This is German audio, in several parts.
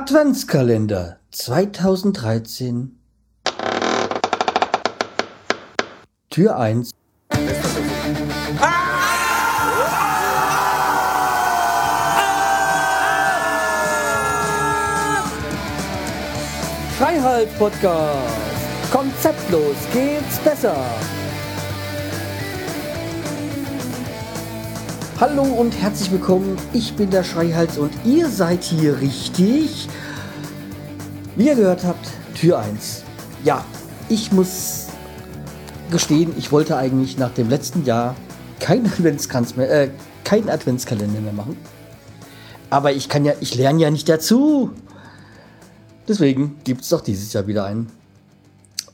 Adventskalender 2013 Tür 1 Freiheit Podcast Konzeptlos geht's besser Hallo und herzlich willkommen. Ich bin der Schreihals und ihr seid hier richtig. Wie ihr gehört habt, Tür 1. Ja, ich muss gestehen, ich wollte eigentlich nach dem letzten Jahr kein Adventskranz mehr, äh, keinen Adventskalender mehr machen. Aber ich kann ja, ich lerne ja nicht dazu. Deswegen gibt es doch dieses Jahr wieder einen.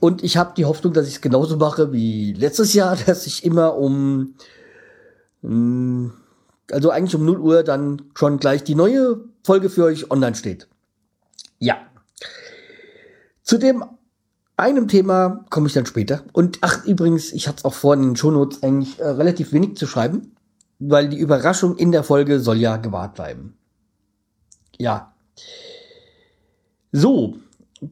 Und ich habe die Hoffnung, dass ich es genauso mache wie letztes Jahr, dass ich immer um also eigentlich um 0 Uhr dann schon gleich die neue Folge für euch online steht. Ja. Zu dem einem Thema komme ich dann später. Und ach, übrigens, ich hatte es auch vor in den Shownotes eigentlich äh, relativ wenig zu schreiben, weil die Überraschung in der Folge soll ja gewahrt bleiben. Ja. So,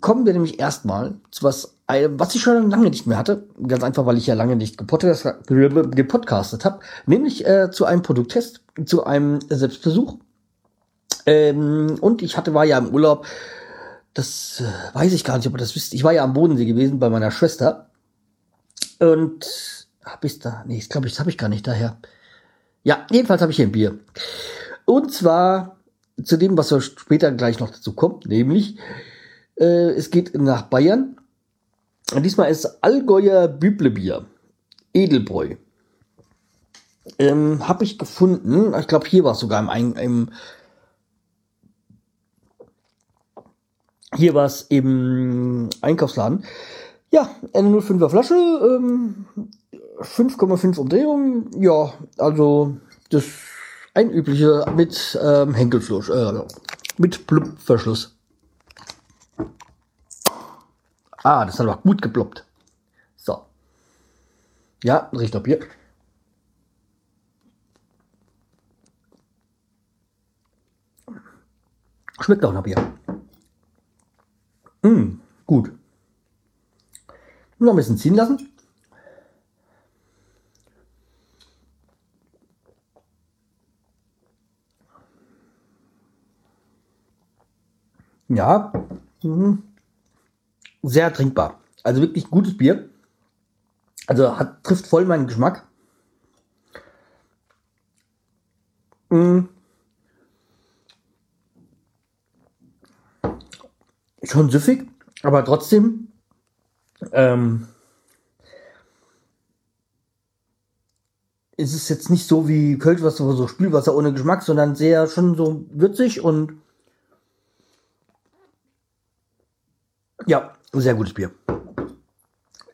kommen wir nämlich erstmal zu was äh, was ich schon lange nicht mehr hatte, ganz einfach, weil ich ja lange nicht gepodcastet habe, nämlich äh, zu einem Produkttest, zu einem Selbstversuch. Ähm, und ich hatte, war ja im Urlaub, das äh, weiß ich gar nicht, ob ihr das wisst. Ich war ja am Bodensee gewesen bei meiner Schwester. Und hab ich's da? Nee, ich glaube, das habe ich gar nicht daher. Ja, jedenfalls habe ich hier ein Bier. Und zwar zu dem, was später gleich noch dazu kommt, nämlich äh, es geht nach Bayern diesmal ist Allgäuer Büblebier. Edelbräu. Ähm, habe ich gefunden. Ich glaube, hier war es sogar im, im, hier war es im Einkaufsladen. Ja, eine 05er Flasche, ähm, 5,5 Umdrehungen. Ja, also das ein übliche mit ähm, Henkelfluss, äh, mit Blubverschluss. Ah, das hat aber gut geploppt. So. Ja, riecht Bier. Schmeckt auch nach Bier. Mm, gut. Noch ein bisschen ziehen lassen. Ja. Mhm sehr trinkbar. Also wirklich gutes Bier. Also hat, trifft voll meinen Geschmack. Mm. Schon süffig, aber trotzdem ähm, ist es jetzt nicht so wie Kölschwasser, so Spülwasser ohne Geschmack, sondern sehr schon so würzig und ja, sehr gutes Bier.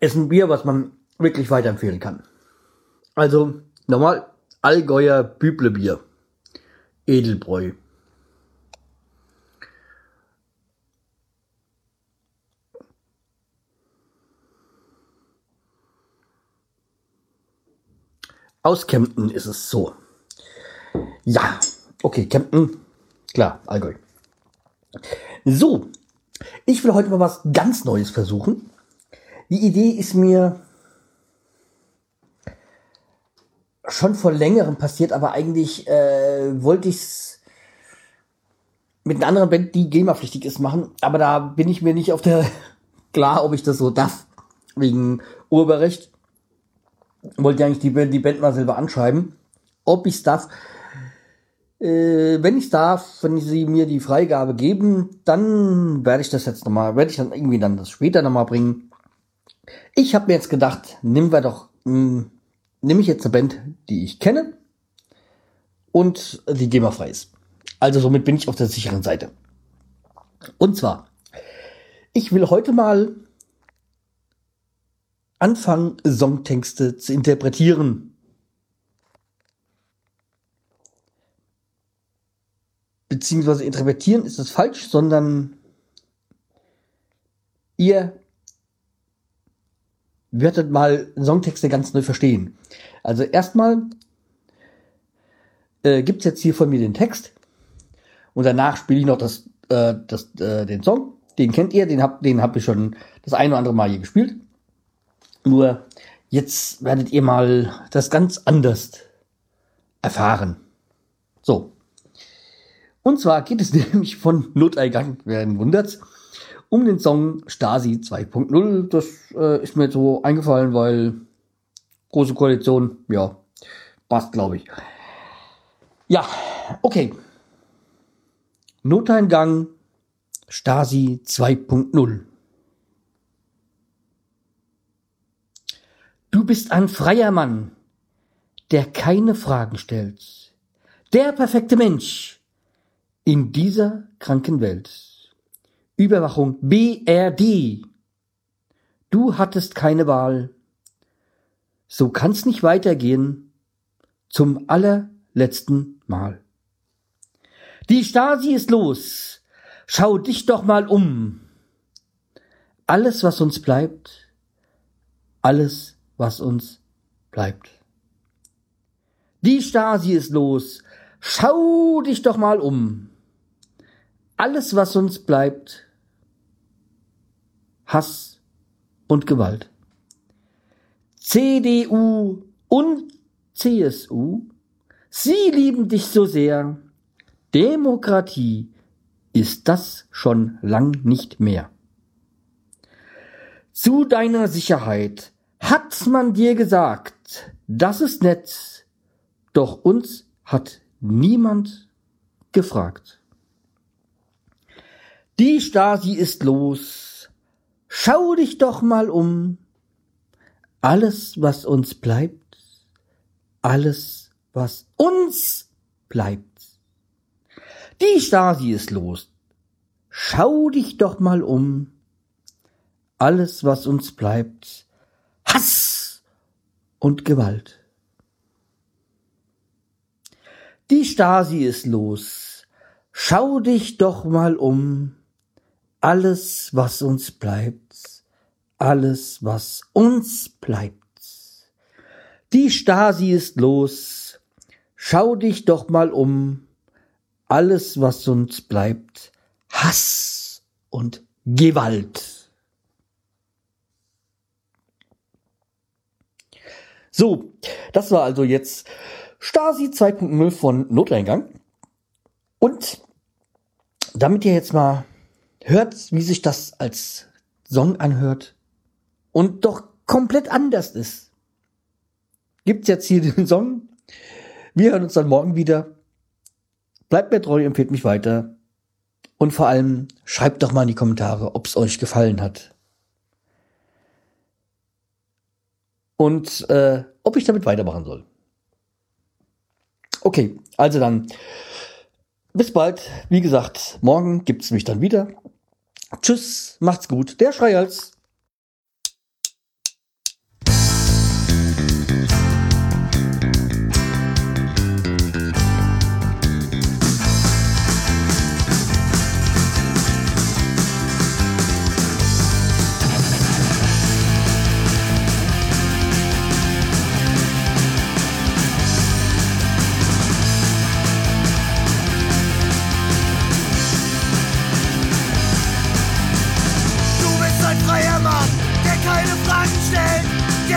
Ist ein Bier, was man wirklich weiterempfehlen kann. Also normal Allgäuer Büblebier. Edelbräu. Aus Kempten ist es so. Ja, okay, Kempten, klar, Allgäu. So, ich will heute mal was ganz Neues versuchen. Die Idee ist mir schon vor längerem passiert, aber eigentlich äh, wollte ich es mit einer anderen Band, die GEMA-pflichtig ist, machen. Aber da bin ich mir nicht auf der klar, ob ich das so darf. Wegen Urheberrecht. Wollte eigentlich die die Band mal selber anschreiben, ob ich es darf. Äh, wenn ich darf, wenn sie mir die Freigabe geben, dann werde ich das jetzt nochmal, werde ich dann irgendwie dann das später nochmal bringen. Ich habe mir jetzt gedacht, nimm wir doch, mh, hm, nehme ich jetzt eine Band, die ich kenne und die GEMA-frei ist. Also somit bin ich auf der sicheren Seite. Und zwar, ich will heute mal anfangen, Songtexte zu interpretieren. Beziehungsweise interpretieren ist das falsch, sondern ihr werdet mal Songtexte ganz neu verstehen. Also erstmal äh, gibt es jetzt hier von mir den Text Und danach spiele ich noch das, äh, das, äh, den Song. Den kennt ihr, den hab, den hab ich schon das ein oder andere Mal hier gespielt. Nur jetzt werdet ihr mal das ganz anders erfahren. So. Und zwar geht es nämlich von Noteingang, wer wundert, um den Song Stasi 2.0. Das äh, ist mir so eingefallen, weil große Koalition, ja, passt, glaube ich. Ja, okay. Noteingang Stasi 2.0. Du bist ein freier Mann, der keine Fragen stellt. Der perfekte Mensch in dieser kranken Welt. Überwachung BRD. Du hattest keine Wahl. So kann's nicht weitergehen. Zum allerletzten Mal. Die Stasi ist los. Schau dich doch mal um. Alles, was uns bleibt, alles, was uns bleibt. Die Stasi ist los. Schau dich doch mal um. Alles, was uns bleibt, Hass und Gewalt. CDU und CSU, sie lieben dich so sehr. Demokratie ist das schon lang nicht mehr. Zu deiner Sicherheit hat man dir gesagt, das ist nett, doch uns hat niemand gefragt. Die Stasi ist los, schau dich doch mal um, alles, was uns bleibt, alles, was uns bleibt. Die Stasi ist los. Schau dich doch mal um. Alles, was uns bleibt, Hass und Gewalt. Die Stasi ist los. Schau dich doch mal um. Alles, was uns bleibt, alles, was uns bleibt. Die Stasi ist los. Schau dich doch mal um alles, was uns bleibt, Hass und Gewalt. So, das war also jetzt Stasi 2.0 von Noteingang. Und damit ihr jetzt mal hört, wie sich das als Song anhört und doch komplett anders ist, gibt's jetzt hier den Song. Wir hören uns dann morgen wieder. Bleibt mir treu, empfehlt mich weiter. Und vor allem schreibt doch mal in die Kommentare, ob es euch gefallen hat. Und äh, ob ich damit weitermachen soll. Okay, also dann. Bis bald. Wie gesagt, morgen gibt's mich dann wieder. Tschüss, macht's gut. Der Schreihals.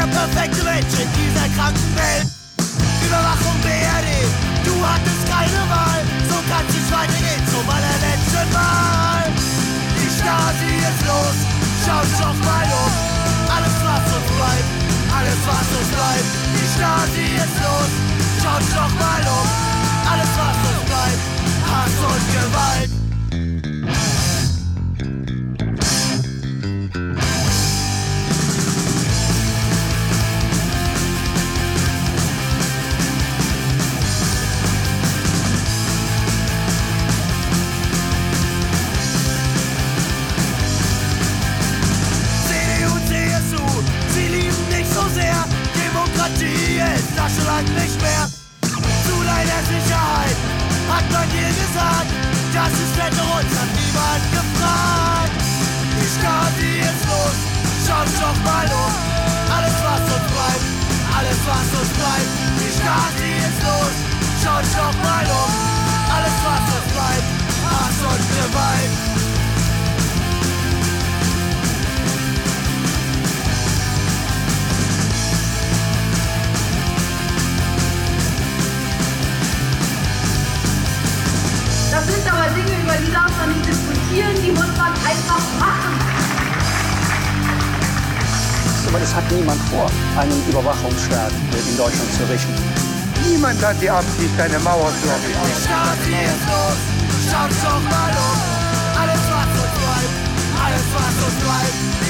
Perfekte Mensch in dieser kranken Welt. Überwachung BRD, du hattest keine Wahl, so kann es weitergehen zum allerletzten Mal. Die Stasi ist los, schau dich doch mal um. Alles was uns bleibt, alles was uns bleibt. Die Stasi ist los, schau dich doch mal um. Alles was lang nicht mehr. Zu deiner Sicherheit hat man dir gesagt, das ist uns hat niemand gefragt. Die Stasi ist los, schau doch mal um. Alles was uns bleibt, alles was uns bleibt. Die Stasi ist los, schau doch mal um. Die darf man nicht diskutieren, die muss man einfach machen. Aber es hat niemand vor, einen Überwachungsstaat in Deutschland zu richten. Niemand hat die Absicht, eine Mauer zu errichten. Schaut doch mal um. Alles was uns bleibt, alles was uns bleibt.